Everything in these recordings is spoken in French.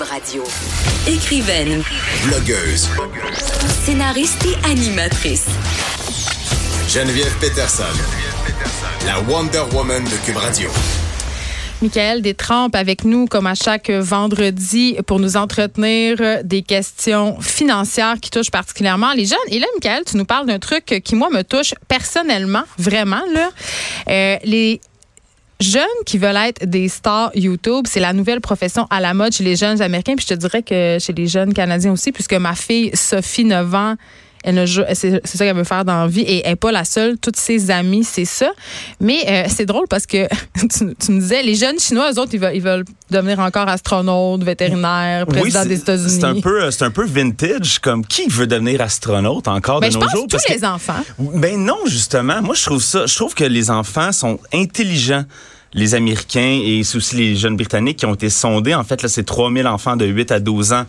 Cube Radio. Écrivaine, Blogueuse. scénariste et animatrice. Geneviève Peterson. La Wonder Woman de Cube Radio. Michael Détrempe avec nous comme à chaque vendredi pour nous entretenir des questions financières qui touchent particulièrement les jeunes. Et là, Michael, tu nous parles d'un truc qui, moi, me touche personnellement, vraiment. Là. Euh, les jeunes qui veulent être des stars YouTube, c'est la nouvelle profession à la mode chez les jeunes Américains. Puis je te dirais que chez les jeunes Canadiens aussi, puisque ma fille Sophie, 9 ans, elle c'est ça qu'elle veut faire dans la vie et elle n'est pas la seule. Toutes ses amies, c'est ça. Mais euh, c'est drôle parce que tu, tu me disais, les jeunes Chinois, eux autres, ils veulent, ils veulent devenir encore astronautes, vétérinaires, président c'est- des États-Unis. C'est un peu, euh, c'est un peu vintage, comme qui veut devenir astronaute encore Ben, de je nos pense jours? tous Parce que- les enfants. Ben non, justement. Moi, je trouve ça. Je trouve que les enfants sont intelligents. Les Américains et aussi les jeunes Britanniques qui ont été sondés. En fait, là, c'est 3000 enfants de 8 à 12 ans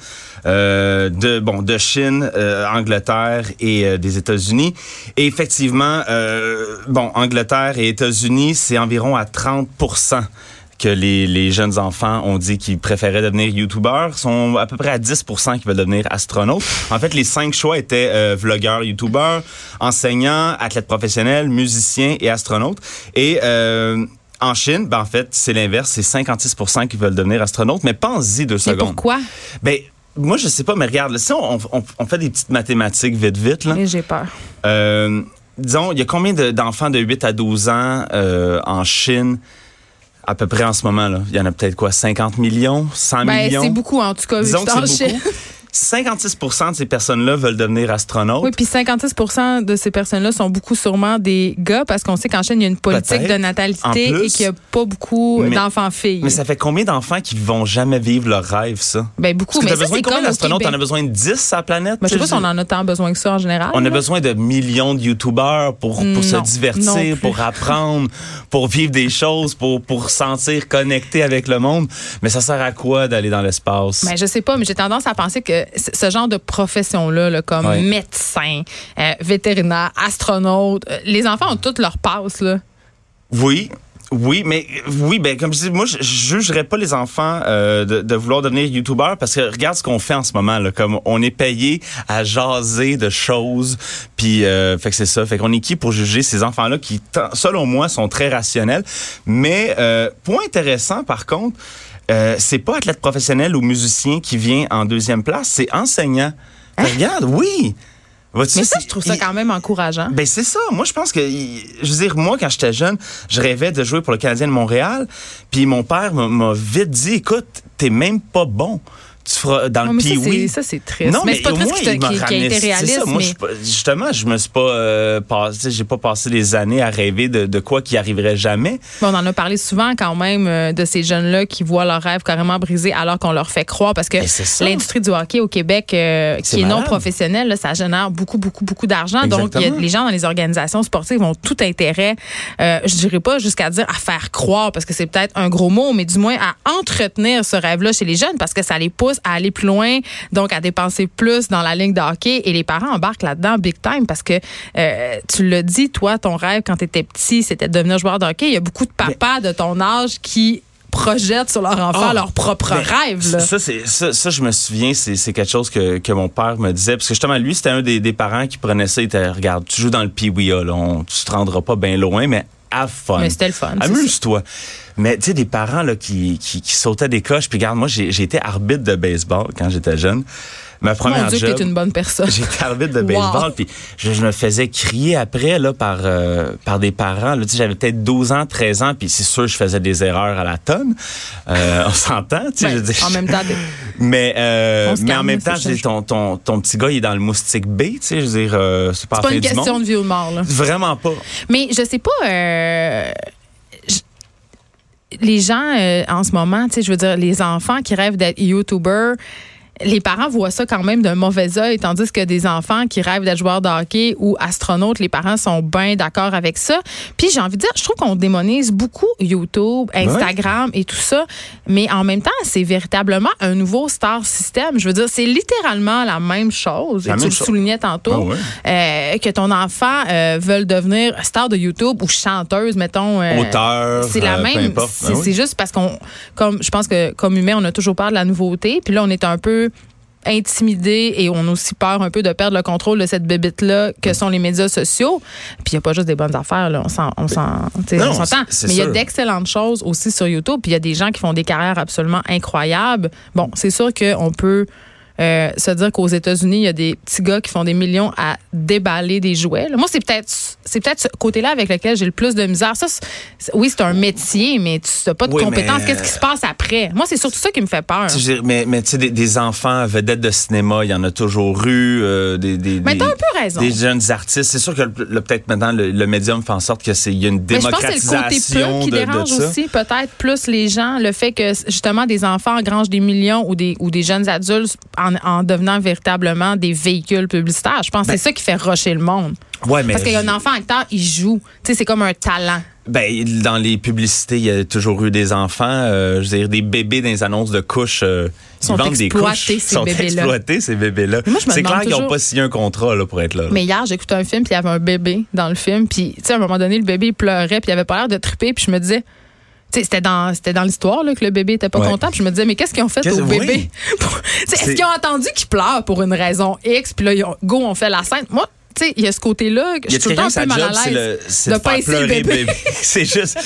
euh, de bon de Chine, euh, Angleterre et euh, des États-Unis. Et effectivement, euh, bon, Angleterre et États-Unis, c'est environ à 30% que les, les jeunes enfants ont dit qu'ils préféraient devenir youtubeurs, sont à peu près à 10 qui veulent devenir astronautes. En fait, les cinq choix étaient euh, vlogueurs, youtubeurs, enseignants, athlètes professionnels, musiciens et astronautes. Et euh, en Chine, ben en fait, c'est l'inverse, c'est 56% qui veulent devenir astronautes. Mais pense-y deux Mais secondes. pourquoi? Ben moi, je sais pas, mais regarde, si on, on, on fait des petites mathématiques vite, vite, là. Mais j'ai peur. Euh, disons, il y a combien de- d'enfants de 8 à 12 ans euh, en Chine à peu près en ce moment? là? Il y en a peut-être quoi? 50 millions? 100 Ben, millions? c'est beaucoup, en tout cas. Disons que c'est beaucoup. 56% de ces personnes-là veulent devenir astronautes. Oui, puis 56% de ces personnes-là sont beaucoup sûrement des gars parce qu'on sait qu'en Chine, il y a une politique de natalité plus. et qu'il n'y a pas beaucoup d'enfants-filles. Mais ça fait combien d'enfants qui vont jamais vivre leur rêve, ça? Ben, beaucoup. Parce que mais ça, besoin de combien d'astronautes? T'en as besoin de 10 à la planète? Ben, je sais pas si on en a tant besoin que ça en général. On a besoin de millions de youtubeurs pour, pour se Non, divertir, pour apprendre, pour vivre des choses, pour, pour sentir connecté avec le monde. Mais ça sert à quoi d'aller dans l'espace? Ben, je sais pas, mais j'ai tendance à penser que ce genre de profession-là, là, comme Ouais. médecin, euh, vétérinaire, astronaute, euh, les enfants ont toutes leur passe. Là. Oui. Oui, mais oui, ben comme je dis, moi je, je jugerais pas les enfants euh, de, de vouloir devenir youtubeur parce que regarde ce qu'on fait en ce moment là, comme on est payé à jaser de choses, puis euh, fait que c'est ça, fait qu'on est qui pour juger ces enfants là qui, selon moi, sont très rationnels. Mais euh, point intéressant par contre, euh, c'est pas athlète professionnel ou musicien qui vient en deuxième place, c'est enseignant. Que Regarde, oui. Mais ça, je trouve ça quand même encourageant. ben c'est ça. Moi, je pense que, je veux dire, moi, quand j'étais jeune, je rêvais de jouer pour le Canadien de Montréal. Puis mon père m'a vite dit, écoute, t'es même pas bon. Tu feras dans Non, le pee c'est- ça, c'est triste. Non, Mais mais, c'est pas triste qu'il- qu'il ait été réaliste, ça. Moi, je justement, je me suis pas euh, passé, j'ai pas passé des années à rêver de, de quoi qui arriverait jamais. Bon, on en a parlé souvent quand même euh, de ces jeunes-là qui voient leur rêve carrément brisé alors qu'on leur fait croire parce que Ben, l'industrie du hockey au Québec, euh, qui est non professionnelle, là, ça génère beaucoup, beaucoup, beaucoup d'argent. Donc, y a- les gens dans les organisations sportives ont tout intérêt, euh, je dirais pas jusqu'à dire à faire croire parce que c'est peut-être un gros mot, mais du moins à entretenir ce rêve-là chez les jeunes parce que ça les pousse à aller plus loin, donc à dépenser plus dans la ligne de hockey et les parents embarquent là-dedans big time parce que euh, tu l'as dit, toi, ton rêve quand tu étais petit, c'était de devenir joueur de hockey. Il y a beaucoup de papas de ton âge qui projettent sur leur enfant Ah, leur propre ben, rêve. Là. Ça, c'est ça, ça, je me souviens, c'est quelque chose que, que mon père me disait. Parce que justement, lui, c'était un des, des parents qui prenait ça. Il était, regarde, tu joues dans le Pee-Wee, là, on, tu te rendras pas bien loin, mais have fun. Mais c'était le fun, Amuse-toi. Mais tu sais, des parents là, qui, qui, qui sautaient des coches. Puis regarde, moi, j'ai été arbitre de baseball quand j'étais jeune. Ma première Mon Dieu, job, une bonne personne. J'étais arbitre de Wow. baseball, puis je, je me faisais crier après là par euh, par des parents. Là, tu sais, j'avais peut-être 12 ans, 13 ans, puis c'est sûr je faisais des erreurs à la tonne. Euh, on s'entend, tu sais. Ben, je en même temps, Mais euh, mais en même temps, je change dis, ton, ton ton petit gars, il est dans le moustique B, tu sais. Je veux dire, euh, c'est pas, pas une question de vie ou de mort. Là. Vraiment pas. Mais je sais pas. les gens euh, en ce moment, tu sais, je veux dire, les enfants qui rêvent d'être YouTuber, les parents voient ça quand même d'un mauvais œil, tandis que des enfants qui rêvent d'être joueurs de hockey ou astronautes, les parents sont bien d'accord avec ça. Puis j'ai envie de dire, je trouve qu'on démonise beaucoup YouTube, Instagram et tout ça, mais en même temps, c'est véritablement un nouveau star system. Je veux dire, c'est littéralement la même chose. La et tu le soulignais tantôt, Ah euh, que ton enfant euh, veut devenir star de YouTube ou chanteuse, mettons. euh, Auteur, C'est la même. C'est Ben oui. c'est juste parce qu'on, comme je pense que comme humain, on a toujours peur de la nouveauté. Puis là, on est un peu intimidé et on a aussi peur un peu de perdre le contrôle de cette bébite là que sont les médias sociaux. Puis il n'y a pas juste des bonnes affaires là, on s'entend. Mais il y a d'excellentes choses aussi sur YouTube, puis il y a des gens qui font des carrières absolument incroyables. Bon, c'est sûr qu'on peut euh, se dire qu'aux États-Unis, il y a des petits gars qui font des millions à déballer des jouets. là. Moi, c'est peut-être c'est peut-être ce côté-là avec lequel j'ai le plus de misère. Ça, oui, c'est un métier, mais tu n'as pas de Oui, compétences. Qu'est-ce qui se passe après? Moi, c'est surtout ça qui me fait peur. Mais mais tu sais, des, des enfants vedettes de cinéma, il y en a toujours eu. euh, des, des, Mais des- t'as un peu raison. Des jeunes artistes. C'est sûr que peut-être maintenant, le, le médium fait en sorte que c'est y a une Mais je pense que c'est le côté démocratisation qui de, de dérange ça. aussi, peut-être plus les gens, le fait que justement des enfants engrangent des millions ou des, ou des jeunes adultes en, en devenant véritablement des véhicules publicitaires. Je pense que c'est ça qui fait rusher le monde. Ouais, mais Parce qu'il y a un enfant acteur, il joue. Tu sais, c'est comme un talent. Ben, dans les publicités, il y a toujours eu des enfants. euh, je veux dire, des bébés dans les annonces de couches. euh, ils Sont vendent des couches. ces sont bébés-là. exploités, ces bébés-là. C'est clair qu'ils n'ont pas signé un contrat là, pour être là. là. Mais hier, j'écoutais un film, puis il y avait un bébé dans le film. Puis, tu sais, à un moment donné, le bébé, il pleurait, puis il avait pas l'air de triper. Puis je me disais, c'était dans, c'était dans l'histoire là, que le bébé était pas Ouais. content. Puis je me disais, mais qu'est-ce qu'ils ont fait au bébé? Est-ce qu'ils ont entendu qu'il pleure pour une raison X? Puis là, ils ont, go, on fait la scène? Moi, tu sais, il y a ce côté-là que je suis tout le temps un peu mal à l'aise de de pincer le pleurer le bébé? bébé? c'est juste,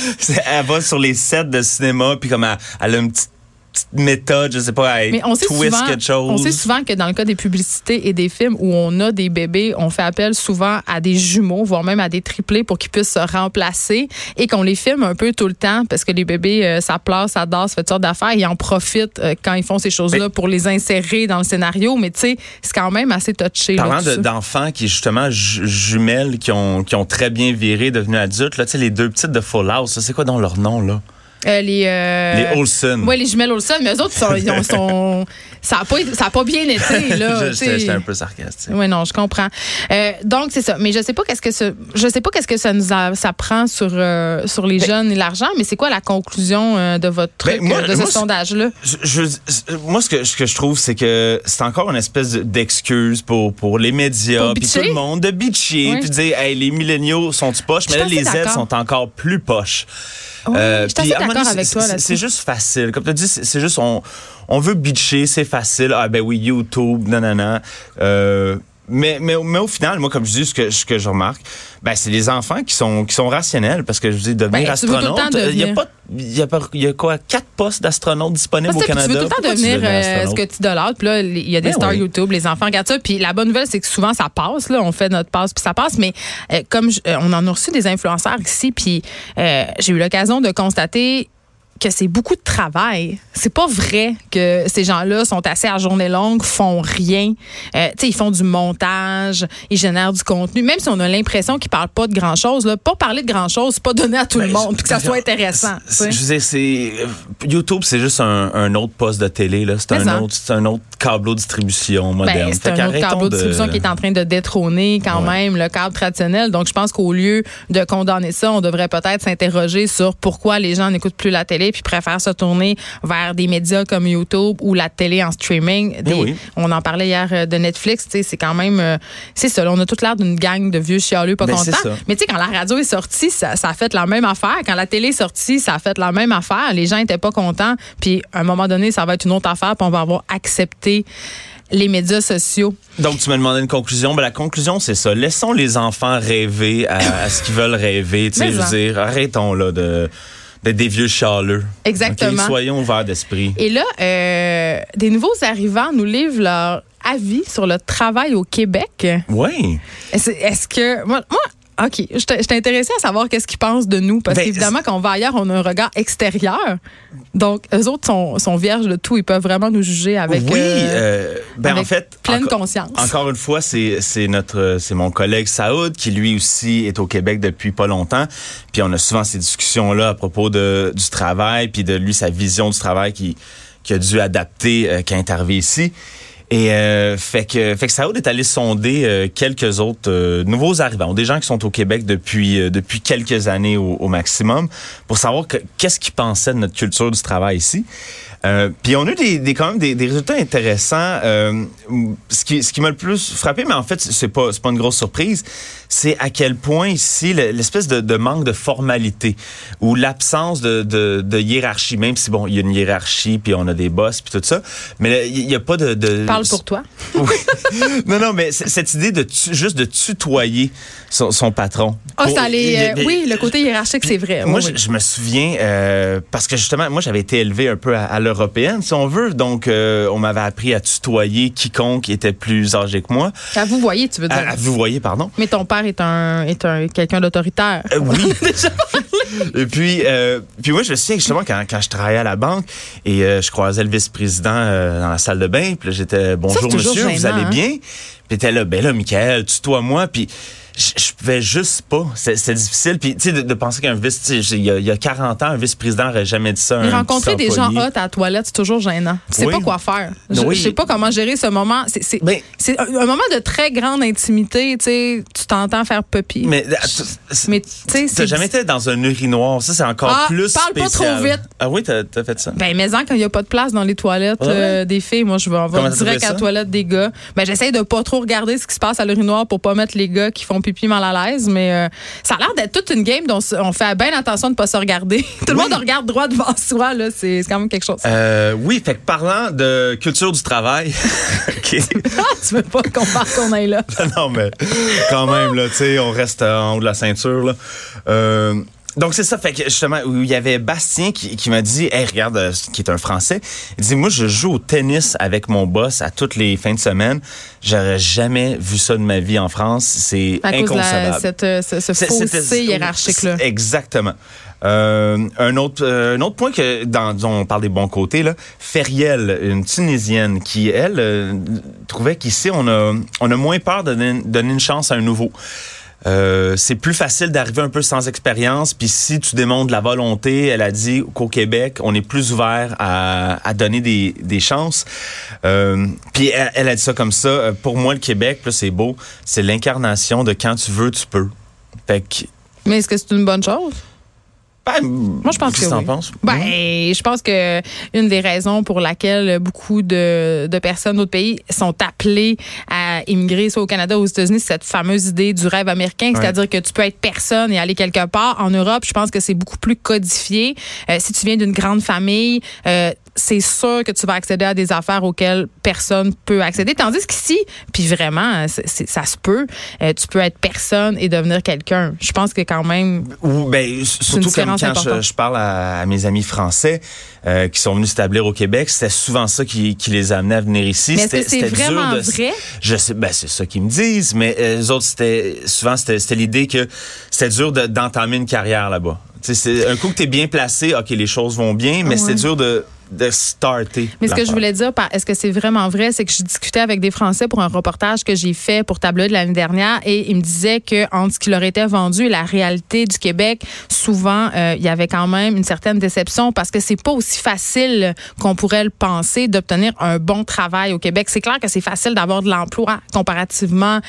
elle va sur les sets de cinéma, puis comme elle, elle a une petite, petite méthode, je sais pas, elle Mais on sait, twist souvent, quelque chose. on sait souvent que dans le cas des publicités et des films où on a des bébés, on fait appel souvent à des jumeaux, voire même à des triplés pour qu'ils puissent se remplacer et qu'on les filme un peu tout le temps parce que les bébés, euh, ça pleure, ça danse, ça fait toutes sortes d'affaires. Ils en profitent euh, quand ils font ces choses-là pour les insérer dans le scénario. Mais tu sais, c'est quand même assez touché. Parlant de- d'enfants qui, justement, ju- jumelles, qui ont, qui ont très bien viré, devenus adultes, là, tu sais, les deux petites de Full House, c'est quoi dans leur nom, là? Euh, les, euh, Les Olsen. Oui, les jumelles Olsen, mais eux autres, sont, ils ont- sont, ça n'a pas, pas bien été. Là. J'étais un peu sarcastique. Oui, non, je comprends. Euh, donc c'est ça. Mais je sais pas qu'est-ce que ça, je sais pas qu'est-ce que ça nous a- ça prend sur euh, sur les jeunes et l'argent. Mais c'est quoi la conclusion de votre truc, Ben, moi- euh, de ce moi, sondage-là? Je- je- moi, ce que, ce que je trouve, c'est que c'est encore une espèce de- d'excuse pour, pour les médias, puis tout le monde, de bitcher, Oui. puis de dire, hey, les milléniaux sont du poche, Je mais là, les d'accord. sont encore plus poches. Oui, je suis d'accord avec toi là-dessus. C'est juste facile. Comme tu c'est c'est juste, on, on veut bitcher, c'est facile. Ah, ben oui, YouTube, nanana. Euh, mais, mais, mais au final, moi, comme je dis, ce que, ce que je remarque, ben, c'est les enfants qui sont, qui sont rationnels parce que je dis, devenir Ben, astronaute, il y a pas, il y a pas, il y a quoi, quatre postes d'astronautes disponibles au que tu Canada? veux tout le temps Pourquoi devenir euh, ce que tu idolâtres. Puis là, il y a des Ben stars oui. YouTube, les enfants regardent ça. Puis la bonne nouvelle, c'est que souvent, ça passe. Là, on fait notre passe, puis ça passe. Mais euh, comme je- euh, on en a reçu des influenceurs ici, puis euh, j'ai eu l'occasion de constater que c'est beaucoup de travail. C'est pas vrai que ces gens-là sont assez à journée longue, font rien. Euh, tu sais, ils font du montage, ils génèrent du contenu. Même si on a l'impression qu'ils parlent pas de grand-chose, pas parler de grand-chose, c'est pas donner à tout le Ben, monde, puis que ça soit intéressant. Je veux c'est YouTube, c'est juste un, un autre poste de télé. C'est ça. un autre, c'est un autre câbleau de distribution moderne. Ben, c'est Fait un autre câble de distribution qui est en train de détrôner quand Ouais. même le câble traditionnel. Donc, je pense qu'au lieu de condamner ça, on devrait peut-être s'interroger sur pourquoi les gens n'écoutent plus la télé puis préfèrent se tourner vers des médias comme YouTube ou la télé en streaming. Des- oui. On en parlait hier euh, de Netflix. C'est quand même... euh, c'est ça. là, on a toute l'air d'une gang de vieux chialeux pas Ben, c'est contents. ça. Mais tu sais, quand la radio est sortie, ça, ça a fait la même affaire. Quand la télé est sortie, ça a fait la même affaire. Les gens étaient pas contents. Puis, à un moment donné, ça va être une autre affaire. Puis, on va avoir accepté les médias sociaux. Donc, tu me demandais une conclusion. Ben, la conclusion, c'est ça. Laissons les enfants rêver à, à ce qu'ils veulent rêver. Tu sais, Mais je veux dire, arrêtons là de d'être des vieux chialeux. Exactement. OK? Soyons ouverts d'esprit. Et là, euh, des nouveaux arrivants nous livrent leur avis sur le travail au Québec. Oui. Est-ce que. Moi, moi OK. Je t'ai- intéressée à savoir qu'est-ce qu'ils pensent de nous. Parce Ben, qu'évidemment, quand on va ailleurs, on a un regard extérieur. Donc, eux autres sont, sont vierges de tout. Ils peuvent vraiment nous juger avec. oui. euh, euh, ben, avec en fait. pleine enco- conscience. Encore une fois, c'est c'est notre c'est mon collègue Saoud qui lui aussi est au Québec depuis pas longtemps. Puis on a souvent ces discussions là à propos de du travail puis de lui sa vision du travail qui qui a dû adapter euh, quand il est arrivé ici. Et euh, fait que fait que Saoud est allé sonder euh, quelques autres euh, nouveaux arrivants, des gens qui sont au Québec depuis euh, depuis quelques années au, au maximum, pour savoir que- qu'est-ce qu'ils pensaient de notre culture du travail ici. Euh, puis on a eu des, des- quand même des, des résultats intéressants. Euh, ce qui ce qui m'a le plus frappé, mais en fait c'est pas c'est pas une grosse surprise, c'est à quel point ici le- l'espèce de, de manque de formalité ou l'absence de, de, de hiérarchie, même si bon il y a une hiérarchie puis on a des boss puis tout ça, mais il y a pas de, de Parle pour toi. oui. non, non, mais cette idée de tu- juste de tutoyer son, son patron. Ah, Pour- a- euh, oui, le côté hiérarchique, c'est vrai. Moi, Oui, je, oui. je me souviens, euh, parce que justement, moi, j'avais été élevé un peu à, à l'européenne, si on veut. Donc, euh, on m'avait appris à tutoyer quiconque était plus âgé que moi. À vous voyez, tu veux dire. À, à vous voyez, pardon. Mais ton père est un, est un quelqu'un d'autoritaire. Euh, oui. et puis, euh, puis moi, je me souviens justement quand, quand je travaillais à la banque et je croisais le vice-président dans la salle de bain, puis j'étais bonjour monsieur, vous allez hein? bien? Puis était là, ben là, Michael, tutoie-moi, puis je, pouvais juste pas. C'est difficile. Puis, tu sais, de, de penser qu'un vice, il y, a- il y a 40 ans, un vice-président aurait jamais dit ça. Mais rencontrer des gens hot à la toilette, c'est toujours gênant. Tu sais Oui. pas quoi faire. Je, Oui. je sais pas comment gérer ce moment. C'est c'est- Ben- c'est un, moment de très grande intimité. Tu sais, tu t'entends faire puppy. Mais, euh, Mais, tu sais, c'est- jamais été dans un urinoir? Ça, c'est encore Ah, plus parle pas trop vite. Ah oui, t'as as fait ça. Ben, mais en, quand il n'y a pas de place dans les toilettes Ouais. euh, des filles, moi, je vais, tu direct à la toilette des gars. Ben, j'essaye de pas trop regarder ce qui se passe à l'urinoir pour pas mettre les gars qui font pipi mal à l'aise, mais euh, ça a l'air d'être toute une game dont on fait bien attention de pas se regarder. Tout le Oui. monde regarde droit devant soi, là. C'est quand même quelque chose. Euh, oui, fait que parlant de culture du travail. Ah, tu veux pas qu'on parle qu'on aille là? non, mais quand même, là, tu sais, on reste en haut de la ceinture, là. Euh, donc, c'est ça. Fait que, justement, où il y avait Bastien qui, qui m'a dit, hey, regarde, euh, qui est un Français. Il dit, moi, je joue au tennis avec mon boss à toutes les fins de semaine. J'aurais jamais vu ça de ma vie en France. C'est inconcevable. cette, euh, ce, ce fossé hiérarchique-là. Exactement. Euh, un autre euh, un autre point que dans dont on parle des bons côtés là, Feriel, une Tunisienne qui elle euh, trouvait qu'ici on a on a moins peur de donner, donner une chance à un nouveau. Euh, c'est plus facile d'arriver un peu sans expérience, puis si tu démontres la volonté, elle a dit qu'au Québec, on est plus ouvert à, donner des, chances. Euh, puis elle, elle a dit ça comme ça. euh, Pour moi, le Québec, c'est beau, c'est l'incarnation de quand tu veux, tu peux. Fait que Mais est-ce que c'est une bonne chose? Ben, Moi, je pense qu'est-ce que t'en oui. penses? Ben, je pense que une des raisons pour laquelle beaucoup de, de personnes d'autres pays sont appelées à immigrer soit au Canada ou aux États-Unis, c'est cette fameuse idée du rêve américain, c'est-à-dire que tu peux être personne et aller quelque part. En Europe, je pense que c'est beaucoup plus codifié. Euh, si tu viens d'une grande famille, euh, c'est sûr que tu vas accéder à des affaires auxquelles personne peut accéder. Tandis qu'ici, puis vraiment, ça se peut, euh, tu peux être personne et devenir quelqu'un. Je pense que quand même, Ou ben surtout comme quand je, parle à, à mes amis français euh, qui sont venus s'établir au Québec, c'était souvent ça qui, qui les amenait à venir ici. C'était- c'est c'était dur vraiment de- vrai? Je sais, ben c'est ça qu'ils me disent, mais euh, les autres c'était souvent c'était l'idée que c'était dur de- d'entamer une carrière là-bas. Tu c'est un coup que t'es bien placé, ok les choses vont bien, mais Ouais. c'est dur de de starter. Mais ce que je voulais dire, est-ce que c'est vraiment vrai, c'est que je discutais avec des Français pour un reportage que j'ai fait pour Tableau de l'année dernière et ils me disaient que entre ce qui leur était vendu et la réalité du Québec, souvent euh, il y avait quand même une certaine déception parce que c'est pas aussi facile qu'on pourrait le penser d'obtenir un bon travail au Québec. C'est clair que c'est facile d'avoir de l'emploi comparativement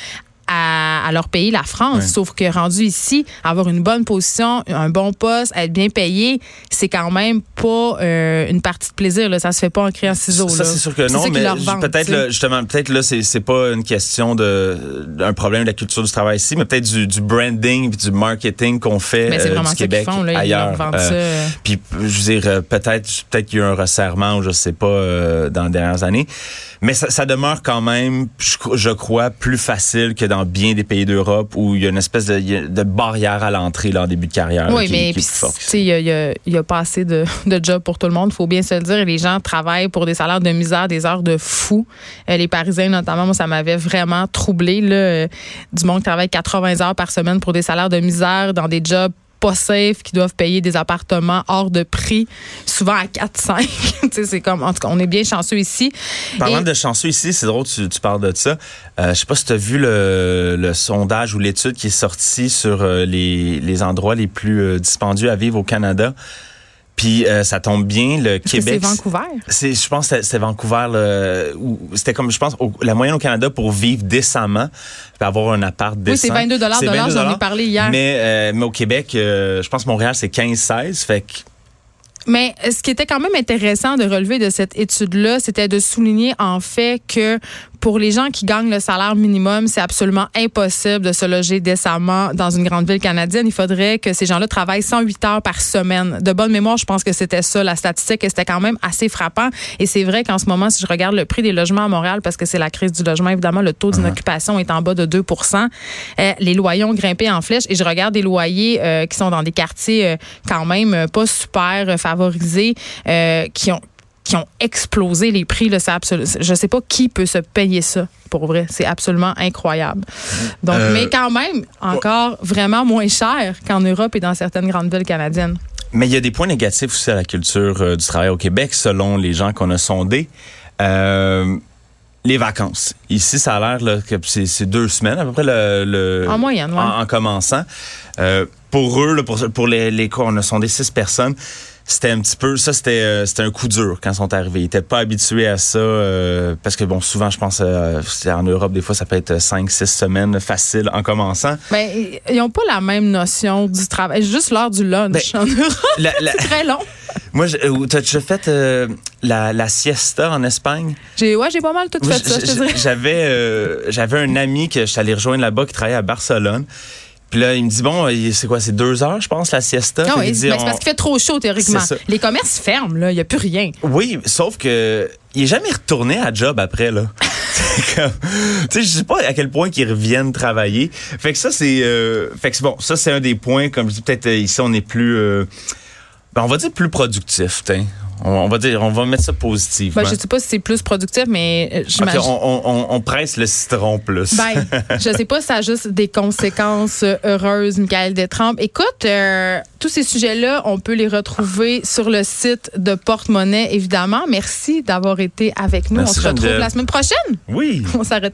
à, à leur pays, la France. Sauf que rendu ici, avoir une bonne position, un bon poste, être bien payé, c'est quand même pas euh, une partie de plaisir. Là. Ça se fait pas en criant ciseaux. Ça, c'est sûr que non, mais peut-être justement, peut-être là, c'est pas une question de d'un problème de la culture du travail ici, mais peut-être du, du branding puis du marketing qu'on fait Mais c'est euh, vraiment du Québec font, là. Ailleurs. Euh. Puis je veux dire, euh, peut-être peut-être qu'il y a eu un resserrement ou je sais pas dans les dernières années, mais ça, ça demeure quand même, je, je crois, plus facile que dans bien des pays d'Europe où il y a une espèce de, il barrière à l'entrée là, en début de carrière. Oui, qui- mais il y a, il y a- il y a pas assez de, de jobs pour tout le monde, faut bien se le dire. Les gens travaillent pour des salaires de misère, des heures de fou. Euh, les Parisiens, notamment, moi, ça m'avait vraiment troublé. Là, euh, du monde qui travaille 80 heures par semaine pour des salaires de misère dans des jobs pas safe, qui doivent payer des appartements hors de prix, souvent à 4-5. Tu sais, c'est comme, en tout cas, on est bien chanceux ici. Parlant Et- de chanceux ici, c'est drôle, tu, tu parles de ça. Euh, je sais pas si tu as vu le, le sondage ou l'étude qui est sortie sur euh, les, les endroits les plus euh, dispendieux à vivre au Canada. Puis euh, ça tombe bien, le Québec. c'est Vancouver? C'est, je pense que c'était Vancouver. là, où C'était comme, je pense, au- la moyenne au Canada pour vivre décemment, puis avoir un appart décent. Oui, c'est 22 de l'heure. C'est J'en ai 22 parlé hier. Mais, euh, mais au Québec, euh, je pense que Montréal, c'est 15-16. Fait que Mais ce qui était quand même intéressant de relever de cette étude-là, c'était de souligner en fait que pour les gens qui gagnent le salaire minimum, c'est absolument impossible de se loger décemment dans une grande ville canadienne. Il faudrait que ces gens-là travaillent 108 heures par semaine. De bonne mémoire, je pense que c'était ça la statistique et c'était quand même assez frappant. Et c'est vrai qu'en ce moment, si je regarde le prix des logements à Montréal, parce que c'est la crise du logement, évidemment, le taux d'inoccupation est en bas de 2% euh, Les loyers ont grimpé en flèche et je regarde des loyers euh, qui sont dans des quartiers euh, quand même pas super favorisés, qui ont qui ont explosé les prix. Là, absolu- je sais pas qui peut se payer ça, pour vrai. C'est absolument incroyable. Donc, Euh, mais quand même, encore vraiment moins cher qu'en Europe et dans certaines grandes villes canadiennes. Mais il y a des points négatifs aussi à la culture euh, du travail au Québec, selon les gens qu'on a sondés. Euh, les vacances. Ici, ça a l'air que c'est deux semaines à peu près le, le- En moyenne, ouais. en, en commençant. Pour eux, là, pour, pour les, les on a sondé six personnes. C'était un petit peu, ça c'était euh, c'était un coup dur quand ils sont arrivés. Ils étaient pas habitués à ça euh, parce que bon, souvent je pense euh, en Europe des fois ça peut être cinq, six semaines facile en commençant. Ben, ils n'ont pas la même notion du travail. Juste l'heure du lunch Ben, en Europe. La- C'est très long. moi, t'as déjà fait euh, la, la siesta en Espagne? J'ai, ouais, j'ai pas mal tout fait ça, je te dirais. J'avais euh, j'avais un ami que je suis allé rejoindre là-bas qui travaillait à Barcelone. Puis là, il me dit bon, c'est quoi, c'est deux heures, je pense, la siesta? Fait oui, ben, c'est on- parce qu'il fait trop chaud, théoriquement. Les commerces ferment, là. Il n'y a plus rien. Oui, sauf que il est jamais retourné à job après là. Tu sais, je sais pas à quel point qu'ils reviennent travailler. Fait que ça c'est, euh, fait que c'est bon, ça c'est un des points. Comme je dis, peut-être euh, ici on est plus, euh, ben, on va dire plus productif. t'sais. On, va dire, on va mettre ça positivement. Ben, je sais pas si c'est plus productif, mais euh, j'imagine. on, on- on- on presse le citron plus. Ben, je sais pas si ça a juste des conséquences euh, heureuses, Michael Détrempe. Écoute, euh, tous ces sujets-là, on peut les retrouver sur le site de Porte-Monnaie, évidemment. Merci d'avoir été avec nous. Merci, on se retrouve la semaine prochaine. oui. On s'arrête en